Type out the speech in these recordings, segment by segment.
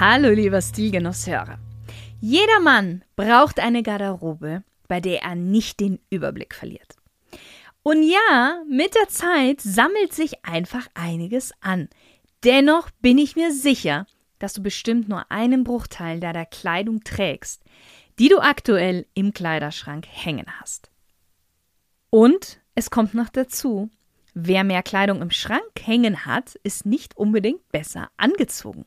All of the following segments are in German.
Hallo lieber Stilgenusshörer. Jeder Mann braucht eine Garderobe, bei der er nicht den Überblick verliert. Und ja, mit der Zeit sammelt sich einfach einiges an. Dennoch bin ich mir sicher, dass du bestimmt nur einen Bruchteil deiner Kleidung trägst, die du aktuell im Kleiderschrank hängen hast. Und es kommt noch dazu, wer mehr Kleidung im Schrank hängen hat, ist nicht unbedingt besser angezogen.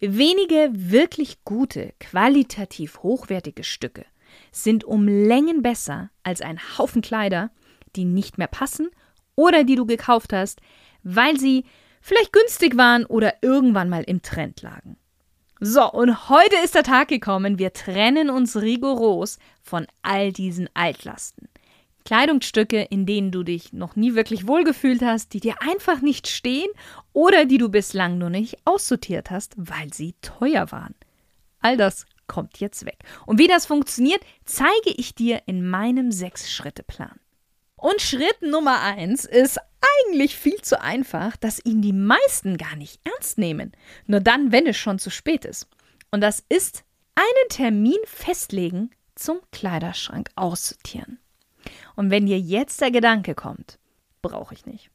Wenige wirklich gute, qualitativ hochwertige Stücke sind um Längen besser als ein Haufen Kleider, die nicht mehr passen oder die du gekauft hast, weil sie vielleicht günstig waren oder irgendwann mal im Trend lagen. So, und heute ist der Tag gekommen, wir trennen uns rigoros von all diesen Altlasten. Kleidungsstücke, in denen du dich noch nie wirklich wohlgefühlt hast, die dir einfach nicht stehen oder die du bislang nur nicht aussortiert hast, weil sie teuer waren. All das kommt jetzt weg. Und wie das funktioniert, zeige ich dir in meinem Sechs-Schritte-Plan. Und Schritt Nummer eins ist eigentlich viel zu einfach, dass ihn die meisten gar nicht ernst nehmen. Nur dann, wenn es schon zu spät ist. Und das ist einen Termin festlegen zum Kleiderschrank aussortieren. Und wenn dir jetzt der Gedanke kommt, brauche ich nicht,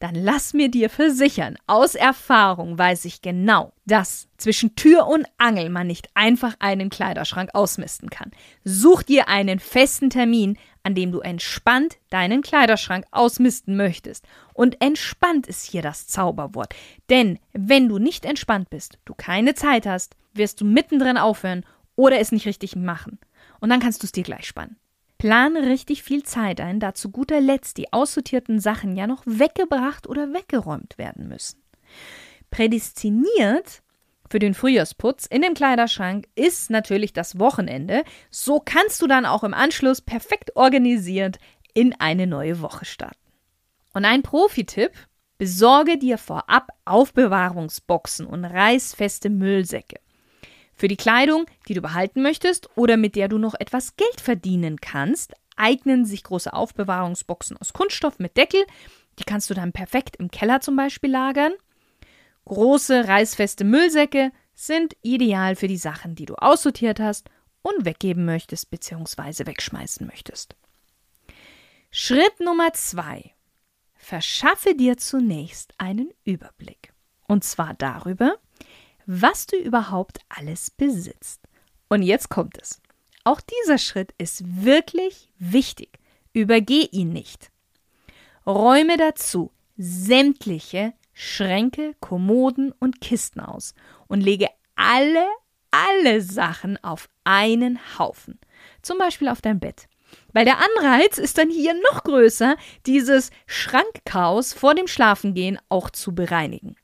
dann lass mir dir versichern, aus Erfahrung weiß ich genau, dass zwischen Tür und Angel man nicht einfach einen Kleiderschrank ausmisten kann. Such dir einen festen Termin, an dem du entspannt deinen Kleiderschrank ausmisten möchtest. Und entspannt ist hier das Zauberwort. Denn wenn du nicht entspannt bist, du keine Zeit hast, wirst du mittendrin aufhören oder es nicht richtig machen. Und dann kannst du es dir gleich spannen. Plane richtig viel Zeit ein, da zu guter Letzt die aussortierten Sachen ja noch weggebracht oder weggeräumt werden müssen. Prädestiniert für den Frühjahrsputz in dem Kleiderschrank ist natürlich das Wochenende. So kannst du dann auch im Anschluss perfekt organisiert in eine neue Woche starten. Und ein Profi-Tipp: Besorge dir vorab Aufbewahrungsboxen und reißfeste Müllsäcke. Für die Kleidung, die du behalten möchtest oder mit der du noch etwas Geld verdienen kannst, eignen sich große Aufbewahrungsboxen aus Kunststoff mit Deckel. Die kannst du dann perfekt im Keller zum Beispiel lagern. Große, reißfeste Müllsäcke sind ideal für die Sachen, die du aussortiert hast und weggeben möchtest bzw. wegschmeißen möchtest. Schritt Nummer zwei. Verschaffe dir zunächst einen Überblick. Und zwar darüber, was du überhaupt alles besitzt. Und jetzt kommt es. Auch dieser Schritt ist wirklich wichtig. Übergeh ihn nicht. Räume dazu sämtliche Schränke, Kommoden und Kisten aus und lege alle, alle Sachen auf einen Haufen. Zum Beispiel auf dein Bett. Weil der Anreiz ist dann hier noch größer, dieses Schrankchaos vor dem Schlafengehen auch zu bereinigen.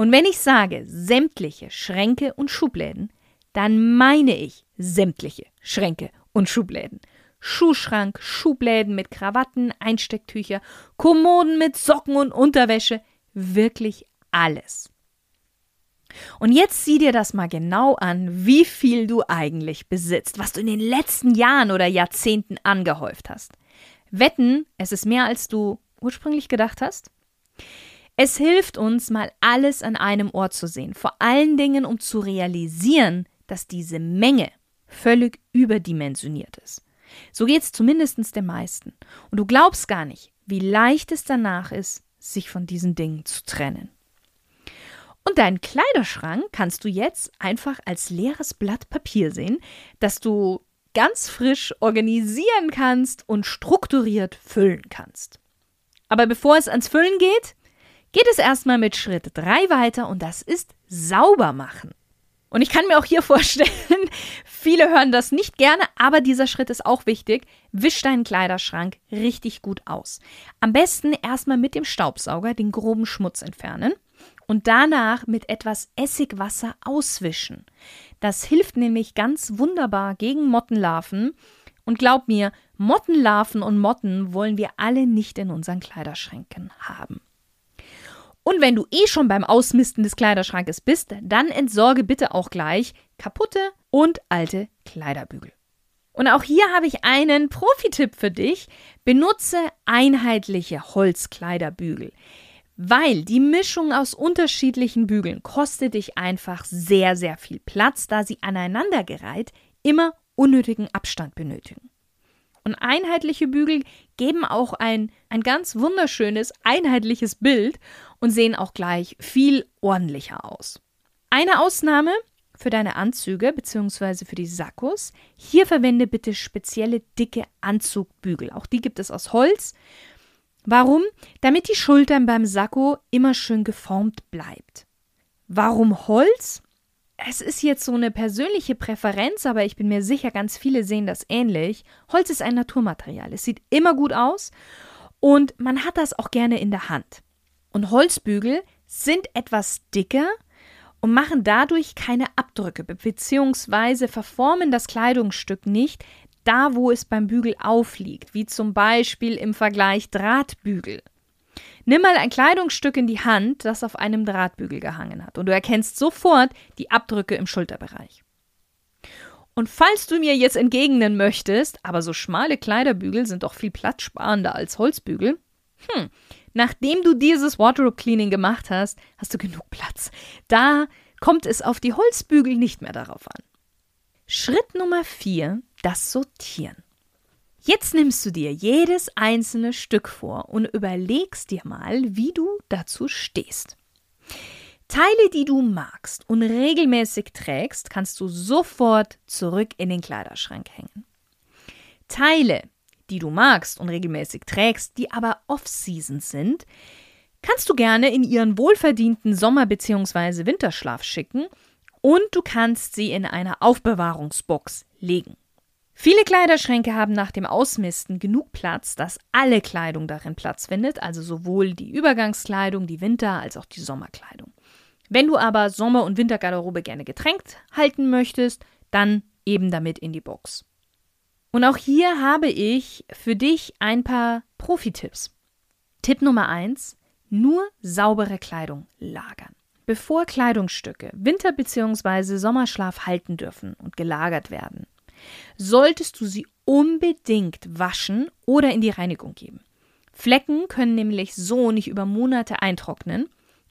Und wenn ich sage sämtliche Schränke und Schubläden, dann meine ich sämtliche Schränke und Schubläden. Schuhschrank, Schubläden mit Krawatten, Einstecktücher, Kommoden mit Socken und Unterwäsche, wirklich alles. Und jetzt sieh dir das mal genau an, wie viel du eigentlich besitzt, was du in den letzten Jahren oder Jahrzehnten angehäuft hast. Wetten, es ist mehr als du ursprünglich gedacht hast? Es hilft uns, mal alles an einem Ort zu sehen, vor allen Dingen, um zu realisieren, dass diese Menge völlig überdimensioniert ist. So geht es zumindest den meisten. Und du glaubst gar nicht, wie leicht es danach ist, sich von diesen Dingen zu trennen. Und deinen Kleiderschrank kannst du jetzt einfach als leeres Blatt Papier sehen, das du ganz frisch organisieren kannst und strukturiert füllen kannst. Aber bevor es ans Füllen geht, geht es erstmal mit Schritt 3 weiter und das ist sauber machen. Und ich kann mir auch hier vorstellen, viele hören das nicht gerne, aber dieser Schritt ist auch wichtig. Wisch deinen Kleiderschrank richtig gut aus. Am besten erstmal mit dem Staubsauger den groben Schmutz entfernen. und danach mit etwas Essigwasser auswischen. Das hilft nämlich ganz wunderbar gegen Mottenlarven. Und glaub mir, Mottenlarven und Motten wollen wir alle nicht in unseren Kleiderschränken haben. Und wenn du eh schon beim Ausmisten des Kleiderschrankes bist, dann entsorge bitte auch gleich kaputte und alte Kleiderbügel. Und auch hier habe ich einen Profi-Tipp für dich. Benutze einheitliche Holzkleiderbügel, weil die Mischung aus unterschiedlichen Bügeln kostet dich einfach sehr, sehr viel Platz, da sie aneinandergereiht immer unnötigen Abstand benötigen. Und einheitliche Bügel geben auch ein, ein ganz wunderschönes, einheitliches Bild und sehen auch gleich viel ordentlicher aus. Eine Ausnahme für deine Anzüge bzw. für die Sakkos. Hier verwende bitte spezielle dicke Anzugbügel. Auch die gibt es aus Holz. Warum? Damit die Schultern beim Sakko immer schön geformt bleibt. Warum Holz? Es ist jetzt so eine persönliche Präferenz, aber ich bin mir sicher, ganz viele sehen das ähnlich. Holz ist ein Naturmaterial. Es sieht immer gut aus und man hat das auch gerne in der Hand. Und Holzbügel sind etwas dicker und machen dadurch keine Abdrücke bzw. verformen das Kleidungsstück nicht, da wo es beim Bügel aufliegt, wie zum Beispiel im Vergleich Drahtbügel. Nimm mal ein Kleidungsstück in die Hand, das auf einem Drahtbügel gehangen hat, und du erkennst sofort die Abdrücke im Schulterbereich. Und falls du mir jetzt entgegnen möchtest, aber so schmale Kleiderbügel sind doch viel platzsparender als Holzbügel, hm, Nachdem du dieses Wardrobe Cleaning gemacht hast, hast du genug Platz. Da kommt es auf die Holzbügel nicht mehr darauf an. Schritt Nummer 4, das Sortieren. Jetzt nimmst du dir jedes einzelne Stück vor und überlegst dir mal, wie du dazu stehst. Teile, die du magst und regelmäßig trägst, kannst du sofort zurück in den Kleiderschrank hängen. Teile, die du magst und regelmäßig trägst, die aber off-season sind, kannst du gerne in ihren wohlverdienten Sommer- bzw. Winterschlaf schicken und du kannst sie in eine Aufbewahrungsbox legen. Viele Kleiderschränke haben nach dem Ausmisten genug Platz, dass alle Kleidung darin Platz findet, also sowohl die Übergangskleidung, die Winter- als auch die Sommerkleidung. Wenn du aber Sommer- und Wintergarderobe gerne getränkt halten möchtest, dann eben damit in die Box. Und auch hier habe ich für dich ein paar Profi-Tipps. Tipp Nummer eins: nur saubere Kleidung lagern. Bevor Kleidungsstücke Winter- bzw. Sommerschlaf halten dürfen und gelagert werden, solltest du sie unbedingt waschen oder in die Reinigung geben. Flecken können nämlich so nicht über Monate eintrocknen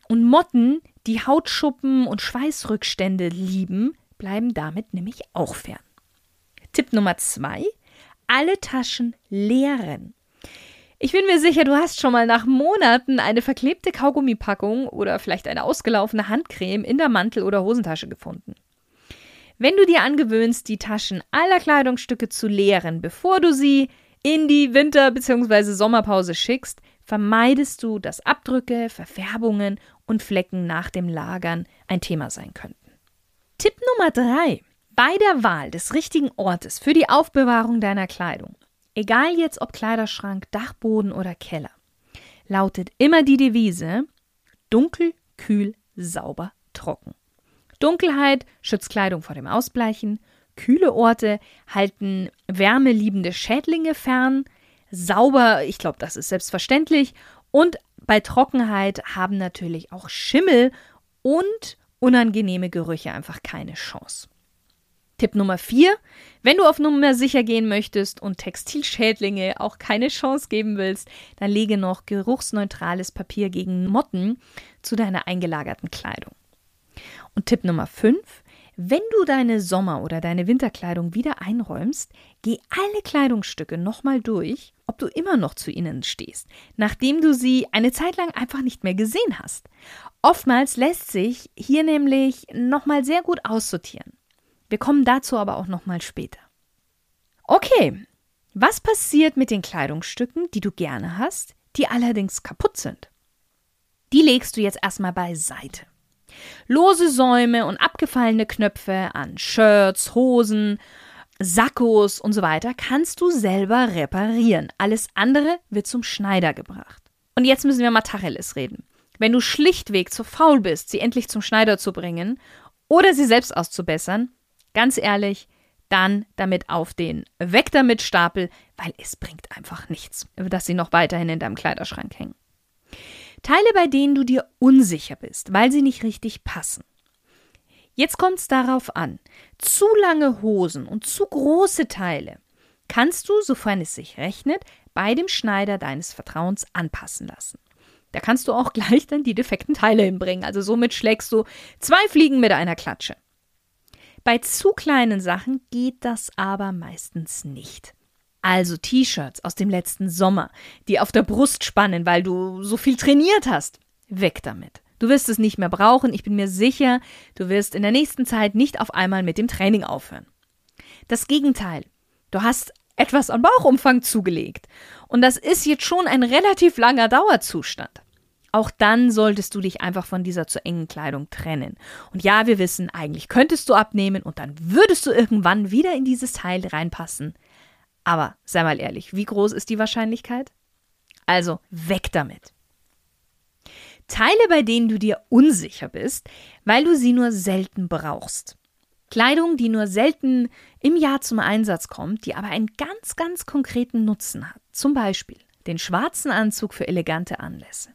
und Motten, die Hautschuppen und Schweißrückstände lieben, bleiben damit nämlich auch fern. Tipp Nummer zwei: alle Taschen leeren. Ich bin mir sicher, du hast schon mal nach Monaten eine verklebte Kaugummipackung oder vielleicht eine ausgelaufene Handcreme in der Mantel- oder Hosentasche gefunden. Wenn du dir angewöhnst, die Taschen aller Kleidungsstücke zu leeren, bevor du sie in die Winter- bzw. Sommerpause schickst, vermeidest du, dass Abdrücke, Verfärbungen und Flecken nach dem Lagern ein Thema sein könnten. Tipp Nummer 3. Bei der Wahl des richtigen Ortes für die Aufbewahrung deiner Kleidung, egal jetzt ob Kleiderschrank, Dachboden oder Keller, lautet immer die Devise dunkel, kühl, sauber, trocken. Dunkelheit schützt Kleidung vor dem Ausbleichen, kühle Orte halten wärmeliebende Schädlinge fern, sauber, ich glaube, das ist selbstverständlich, und bei Trockenheit haben natürlich auch Schimmel und unangenehme Gerüche einfach keine Chance. Tipp Nummer 4. Wenn du auf Nummer sicher gehen möchtest und Textilschädlinge auch keine Chance geben willst, dann lege noch geruchsneutrales Papier gegen Motten zu deiner eingelagerten Kleidung. Und Tipp Nummer 5. Wenn du deine Sommer- oder deine Winterkleidung wieder einräumst, geh alle Kleidungsstücke nochmal durch, ob du immer noch zu ihnen stehst, nachdem du sie eine Zeit lang einfach nicht mehr gesehen hast. Oftmals lässt sich hier nämlich nochmal sehr gut aussortieren. Wir kommen dazu aber auch nochmal später. Okay, was passiert mit den Kleidungsstücken, die du gerne hast, die allerdings kaputt sind? Die legst du jetzt erstmal beiseite. Lose Säume und abgefallene Knöpfe an Shirts, Hosen, Sakkos und so weiter kannst du selber reparieren. Alles andere wird zum Schneider gebracht. Und jetzt müssen wir mal Tacheles reden. wenn du schlichtweg zu faul bist, sie endlich zum Schneider zu bringen oder sie selbst auszubessern, ganz ehrlich, dann damit auf den Weg damit Stapel, weil es bringt einfach nichts, dass sie noch weiterhin in deinem Kleiderschrank hängen. Teile, bei denen du dir unsicher bist, weil sie nicht richtig passen. Jetzt kommt es darauf an. Zu lange Hosen und zu große Teile kannst du, sofern es sich rechnet, bei dem Schneider deines Vertrauens anpassen lassen. Da kannst du auch gleich dann die defekten Teile hinbringen. Also somit schlägst du zwei Fliegen mit einer Klatsche. Bei zu kleinen Sachen geht das aber meistens nicht. Also T-Shirts aus dem letzten Sommer, die auf der Brust spannen, weil du so viel trainiert hast. Weg damit. Du wirst es nicht mehr brauchen. Ich bin mir sicher, du wirst in der nächsten Zeit nicht auf einmal mit dem Training aufhören. Das Gegenteil. Du hast etwas an Bauchumfang zugelegt. Und das ist jetzt schon ein relativ langer Dauerzustand. Auch dann solltest du dich einfach von dieser zu engen Kleidung trennen. Und ja, wir wissen, eigentlich könntest du abnehmen und dann würdest du irgendwann wieder in dieses Teil reinpassen. Aber sei mal ehrlich, wie groß ist die Wahrscheinlichkeit? Also weg damit. Teile, bei denen du dir unsicher bist, weil du sie nur selten brauchst. Kleidung, die nur selten im Jahr zum Einsatz kommt, die aber einen ganz, ganz konkreten Nutzen hat. Zum Beispiel den schwarzen Anzug für elegante Anlässe.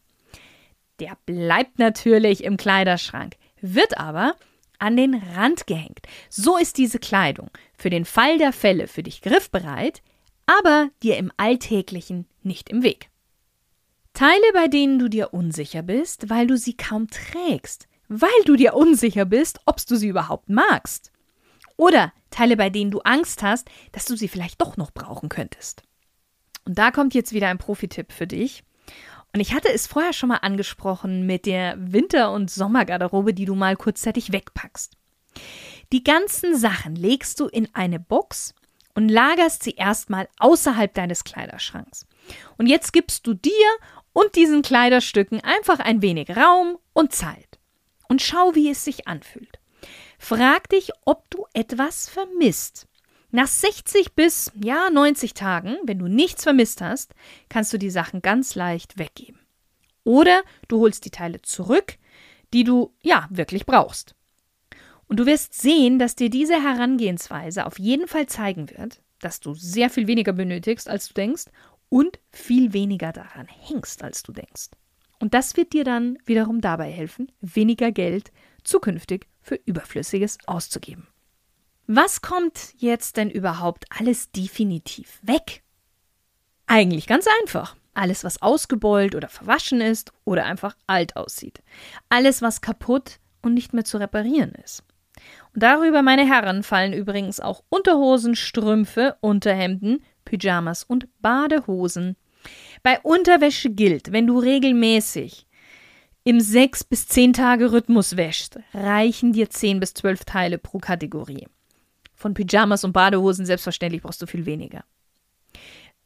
Der bleibt natürlich im Kleiderschrank, wird aber an den Rand gehängt. So ist diese Kleidung für den Fall der Fälle für dich griffbereit, aber dir im Alltäglichen nicht im Weg. Teile, bei denen du dir unsicher bist, weil du sie kaum trägst, weil du dir unsicher bist, ob du sie überhaupt magst. Oder Teile, bei denen du Angst hast, dass du sie vielleicht doch noch brauchen könntest. Und da kommt jetzt wieder ein Profitipp für dich. Und ich hatte es vorher schon mal angesprochen mit der Winter- und Sommergarderobe, die du mal kurzzeitig wegpackst. Die ganzen Sachen legst du in eine Box und lagerst sie erstmal außerhalb deines Kleiderschranks. Und jetzt gibst du dir und diesen Kleiderstücken einfach ein wenig Raum und Zeit. Und schau, wie es sich anfühlt. Frag dich, ob du etwas vermisst. Nach 60 bis ja 90 Tagen, wenn du nichts vermisst hast, kannst du die Sachen ganz leicht weggeben. Oder du holst die Teile zurück, die du ja wirklich brauchst. Und du wirst sehen, dass dir diese Herangehensweise auf jeden Fall zeigen wird, dass du sehr viel weniger benötigst, als du denkst und viel weniger daran hängst, als du denkst. Und das wird dir dann wiederum dabei helfen, weniger Geld zukünftig für Überflüssiges auszugeben. Was kommt jetzt denn überhaupt alles definitiv weg? Eigentlich ganz einfach. Alles, was ausgebeult oder verwaschen ist oder einfach alt aussieht. Alles, was kaputt und nicht mehr zu reparieren ist. Und darüber, meine Herren, fallen übrigens auch Unterhosen, Strümpfe, Unterhemden, Pyjamas und Badehosen. Bei Unterwäsche gilt, wenn du regelmäßig im 6 bis 10 Tage Rhythmus wäschst, reichen dir 10 bis 12 Teile pro Kategorie. Von Pyjamas und Badehosen selbstverständlich brauchst du viel weniger.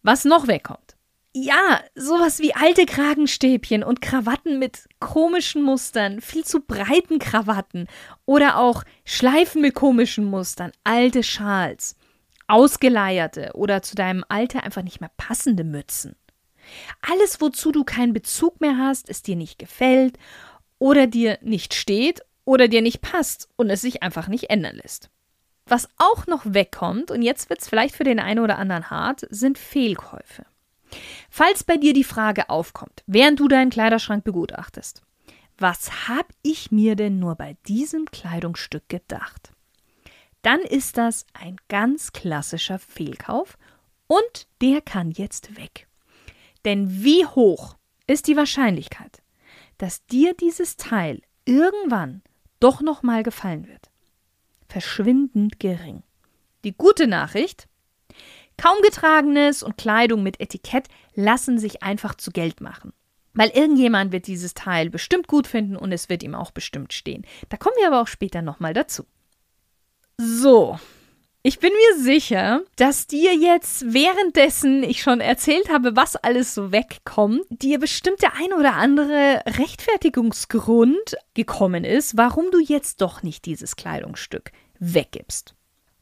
Was noch wegkommt. Ja, sowas wie alte Kragenstäbchen und Krawatten mit komischen Mustern, viel zu breiten Krawatten oder auch Schleifen mit komischen Mustern, alte Schals ausgeleierte oder zu deinem Alter einfach nicht mehr passende Mützen. Alles, wozu du keinen Bezug mehr hast, es dir nicht gefällt oder dir nicht steht oder dir nicht passt und es sich einfach nicht ändern lässt. Was auch noch wegkommt, und jetzt wird es vielleicht für den einen oder anderen hart, sind Fehlkäufe. Falls bei dir die Frage aufkommt, während du deinen Kleiderschrank begutachtest, was habe ich mir denn nur bei diesem Kleidungsstück gedacht? dann ist das ein ganz klassischer Fehlkauf und der kann jetzt weg. Denn wie hoch ist die Wahrscheinlichkeit, dass dir dieses Teil irgendwann doch noch mal gefallen wird? Verschwindend gering. Die gute Nachricht: Kaum getragenes und Kleidung mit Etikett lassen sich einfach zu Geld machen. Weil irgendjemand wird dieses Teil bestimmt gut finden und es wird ihm auch bestimmt stehen. Da kommen wir aber auch später nochmal dazu. So. Ich bin mir sicher, dass dir jetzt währenddessen ich schon erzählt habe, was alles so wegkommt, dir bestimmt der ein oder andere Rechtfertigungsgrund gekommen ist, warum du jetzt doch nicht dieses Kleidungsstück weggibst.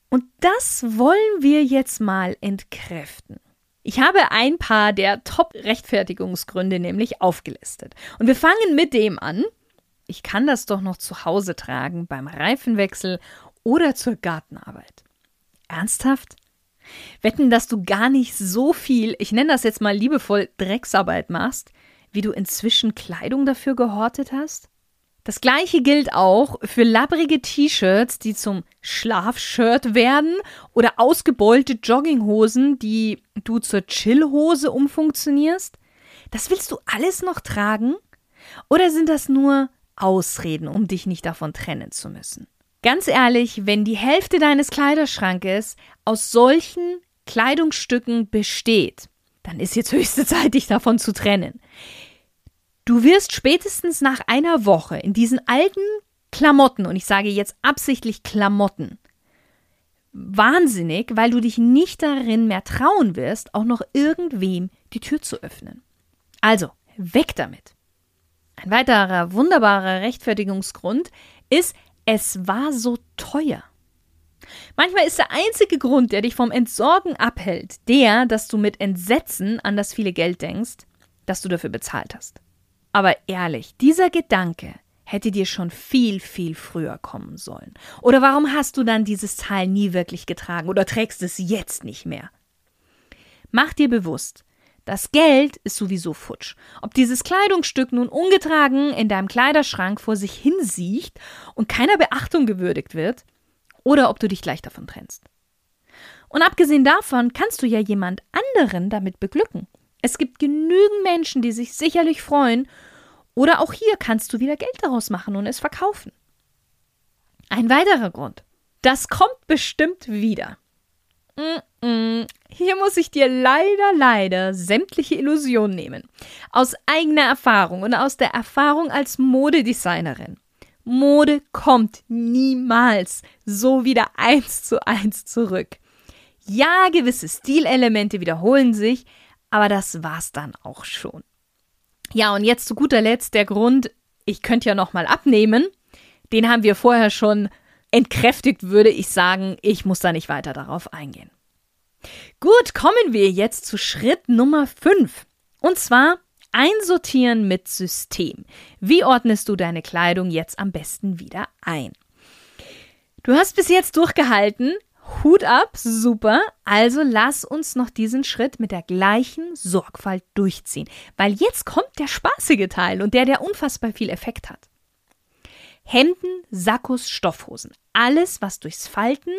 Und das wollen wir jetzt mal entkräften. Ich habe ein paar der Top-Rechtfertigungsgründe nämlich aufgelistet. Und wir fangen mit dem an. Ich kann das doch noch zu Hause tragen, beim Reifenwechsel oder zur Gartenarbeit. Ernsthaft? Wetten, dass du gar nicht so viel, ich nenne das jetzt mal liebevoll, Drecksarbeit machst, wie du inzwischen Kleidung dafür gehortet hast? Das gleiche gilt auch für labbrige T-Shirts, die zum Schlafshirt werden oder ausgebeulte Jogginghosen, die du zur Chillhose umfunktionierst. Das willst du alles noch tragen? Oder sind das nur Ausreden, um dich nicht davon trennen zu müssen? Ganz ehrlich, wenn die Hälfte deines Kleiderschrankes aus solchen Kleidungsstücken besteht, dann ist jetzt höchste Zeit, dich davon zu trennen. Du wirst spätestens nach einer Woche in diesen alten Klamotten, und ich sage jetzt absichtlich Klamotten, wahnsinnig, weil du dich nicht darin mehr trauen wirst, auch noch irgendwem die Tür zu öffnen. Also, weg damit. Ein weiterer wunderbarer Rechtfertigungsgrund ist, es war so teuer. Manchmal ist der einzige Grund, der dich vom Entsorgen abhält, der, dass du mit Entsetzen an das viele Geld denkst, das du dafür bezahlt hast. Aber ehrlich, dieser Gedanke hätte dir schon viel, viel früher kommen sollen. Oder warum hast du dann dieses Teil nie wirklich getragen oder trägst es jetzt nicht mehr? Mach dir bewusst, das Geld ist sowieso futsch. Ob dieses Kleidungsstück nun ungetragen in deinem Kleiderschrank vor sich hinsiecht und keiner Beachtung gewürdigt wird, oder ob du dich gleich davon trennst. Und abgesehen davon kannst du ja jemand anderen damit beglücken. Es gibt genügend Menschen, die sich sicherlich freuen, oder auch hier kannst du wieder Geld daraus machen und es verkaufen. Ein weiterer Grund. Das kommt bestimmt wieder. Hier muss ich dir leider, leider sämtliche Illusionen nehmen. Aus eigener Erfahrung und aus der Erfahrung als Modedesignerin. Mode kommt niemals so wieder eins zu eins zurück. Ja, gewisse Stilelemente wiederholen sich, aber das war's dann auch schon. Ja, und jetzt zu guter Letzt der Grund, ich könnte ja nochmal abnehmen. Den haben wir vorher schon entkräftigt, würde ich sagen. Ich muss da nicht weiter darauf eingehen. Gut, kommen wir jetzt zu Schritt Nummer 5. Und zwar einsortieren mit System. Wie ordnest du deine Kleidung jetzt am besten wieder ein? Du hast bis jetzt durchgehalten, Hut ab, super. Also lass uns noch diesen Schritt mit der gleichen Sorgfalt durchziehen, weil jetzt kommt der spaßige Teil und der, der unfassbar viel Effekt hat. Hemden, Sakkos, Stoffhosen, alles, was durchs Falten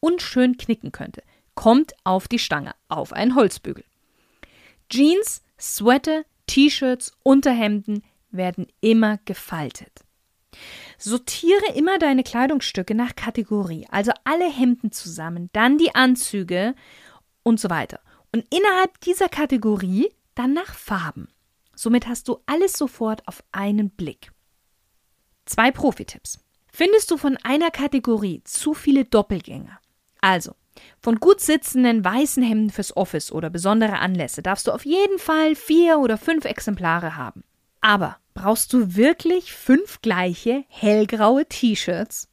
und schön knicken könnte, kommt auf die Stange, auf einen Holzbügel. Jeans, Sweater, T-Shirts, Unterhemden werden immer gefaltet. Sortiere immer deine Kleidungsstücke nach Kategorie, also alle Hemden zusammen, dann die Anzüge und so weiter. Und innerhalb dieser Kategorie dann nach Farben. Somit hast du alles sofort auf einen Blick. Zwei Profi-Tipps. Findest du von einer Kategorie zu viele Doppelgänger? Also, von gut sitzenden weißen Hemden fürs Office oder besondere Anlässe darfst du auf jeden Fall vier oder fünf Exemplare haben. Aber brauchst du wirklich fünf gleiche hellgraue T-Shirts?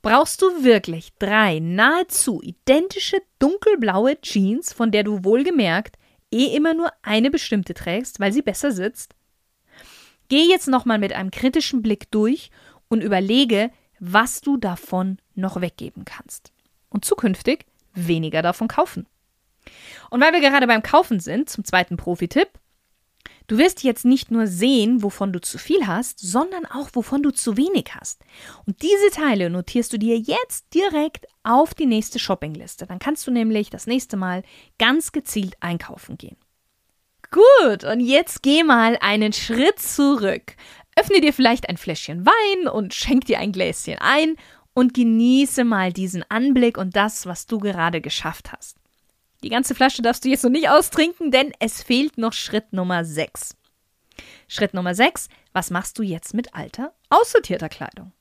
Brauchst du wirklich drei nahezu identische dunkelblaue Jeans, von der du wohlgemerkt eh immer nur eine bestimmte trägst, weil sie besser sitzt? Geh jetzt nochmal mit einem kritischen Blick durch und überlege, was du davon noch weggeben kannst. Und zukünftig weniger davon kaufen. Und weil wir gerade beim Kaufen sind, zum zweiten Profi-Tipp, Du wirst jetzt nicht nur sehen, wovon du zu viel hast, sondern auch, wovon du zu wenig hast. Und diese Teile notierst du dir jetzt direkt auf die nächste Shoppingliste. Dann kannst du nämlich das nächste Mal ganz gezielt einkaufen gehen. Gut, und jetzt geh mal einen Schritt zurück. Öffne dir vielleicht ein Fläschchen Wein und schenk dir ein Gläschen ein und genieße mal diesen Anblick und das, was du gerade geschafft hast. Die ganze Flasche darfst du jetzt noch nicht austrinken, denn es fehlt noch Schritt Nummer 6. Schritt Nummer 6. Was machst du jetzt mit alter, aussortierter Kleidung?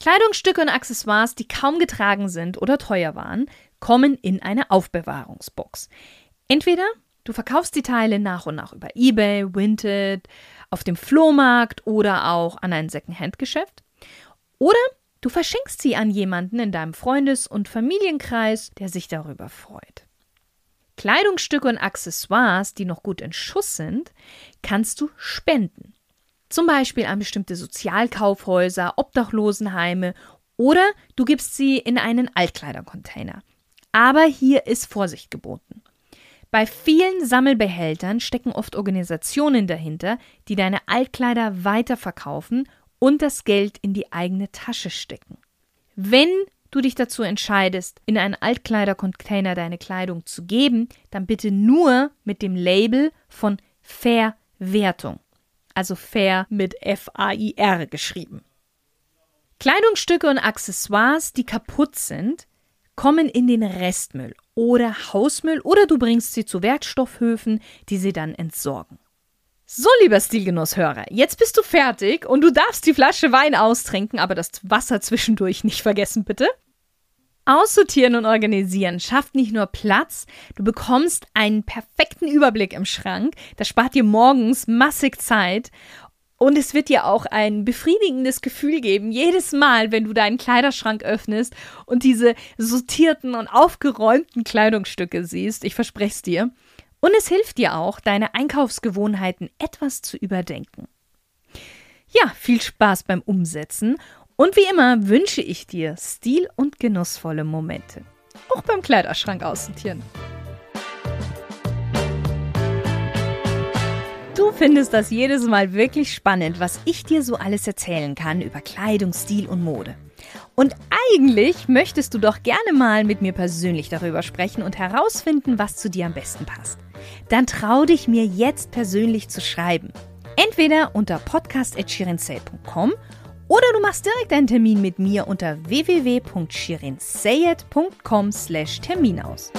Kleidungsstücke und Accessoires, die kaum getragen sind oder teuer waren, kommen in eine Aufbewahrungsbox. Entweder du verkaufst die Teile nach und nach über eBay, Vinted, auf dem Flohmarkt oder auch an ein Secondhand-Geschäft. Oder Du verschenkst sie an jemanden in deinem Freundes- und Familienkreis, der sich darüber freut. Kleidungsstücke und Accessoires, die noch gut in Schuss sind, kannst du spenden. Zum Beispiel an bestimmte Sozialkaufhäuser, Obdachlosenheime oder du gibst sie in einen Altkleidercontainer. Aber hier ist Vorsicht geboten. Bei vielen Sammelbehältern stecken oft Organisationen dahinter, die deine Altkleider weiterverkaufen und das Geld in die eigene Tasche stecken. Wenn du dich dazu entscheidest, in einen Altkleidercontainer deine Kleidung zu geben, dann bitte nur mit dem Label von Verwertung. Also fair mit F-A-I-R geschrieben. Kleidungsstücke und Accessoires, die kaputt sind, kommen in den Restmüll oder Hausmüll oder du bringst sie zu Wertstoffhöfen, die sie dann entsorgen. So, lieber Stilgenusshörer, jetzt bist du fertig und du darfst die Flasche Wein austrinken, aber das Wasser zwischendurch nicht vergessen, bitte. Aussortieren und organisieren schafft nicht nur Platz, du bekommst einen perfekten Überblick im Schrank, das spart dir morgens massig Zeit und es wird dir auch ein befriedigendes Gefühl geben, jedes Mal, wenn du deinen Kleiderschrank öffnest und diese sortierten und aufgeräumten Kleidungsstücke siehst. Ich verspreche es dir. Und es hilft dir auch, deine Einkaufsgewohnheiten etwas zu überdenken. Ja, viel Spaß beim Umsetzen und wie immer wünsche ich dir stil- und genussvolle Momente. Auch beim Kleiderschrank aussortieren. Du findest das jedes Mal wirklich spannend, was ich dir so alles erzählen kann über Kleidung, Stil und Mode. Und eigentlich möchtest du doch gerne mal mit mir persönlich darüber sprechen und herausfinden, was zu dir am besten passt. Dann trau dich mir jetzt persönlich zu schreiben. Entweder unter podcast.shirinsay.com oder du machst direkt einen Termin mit mir unter www.shirinsayed.com slash Termin aus.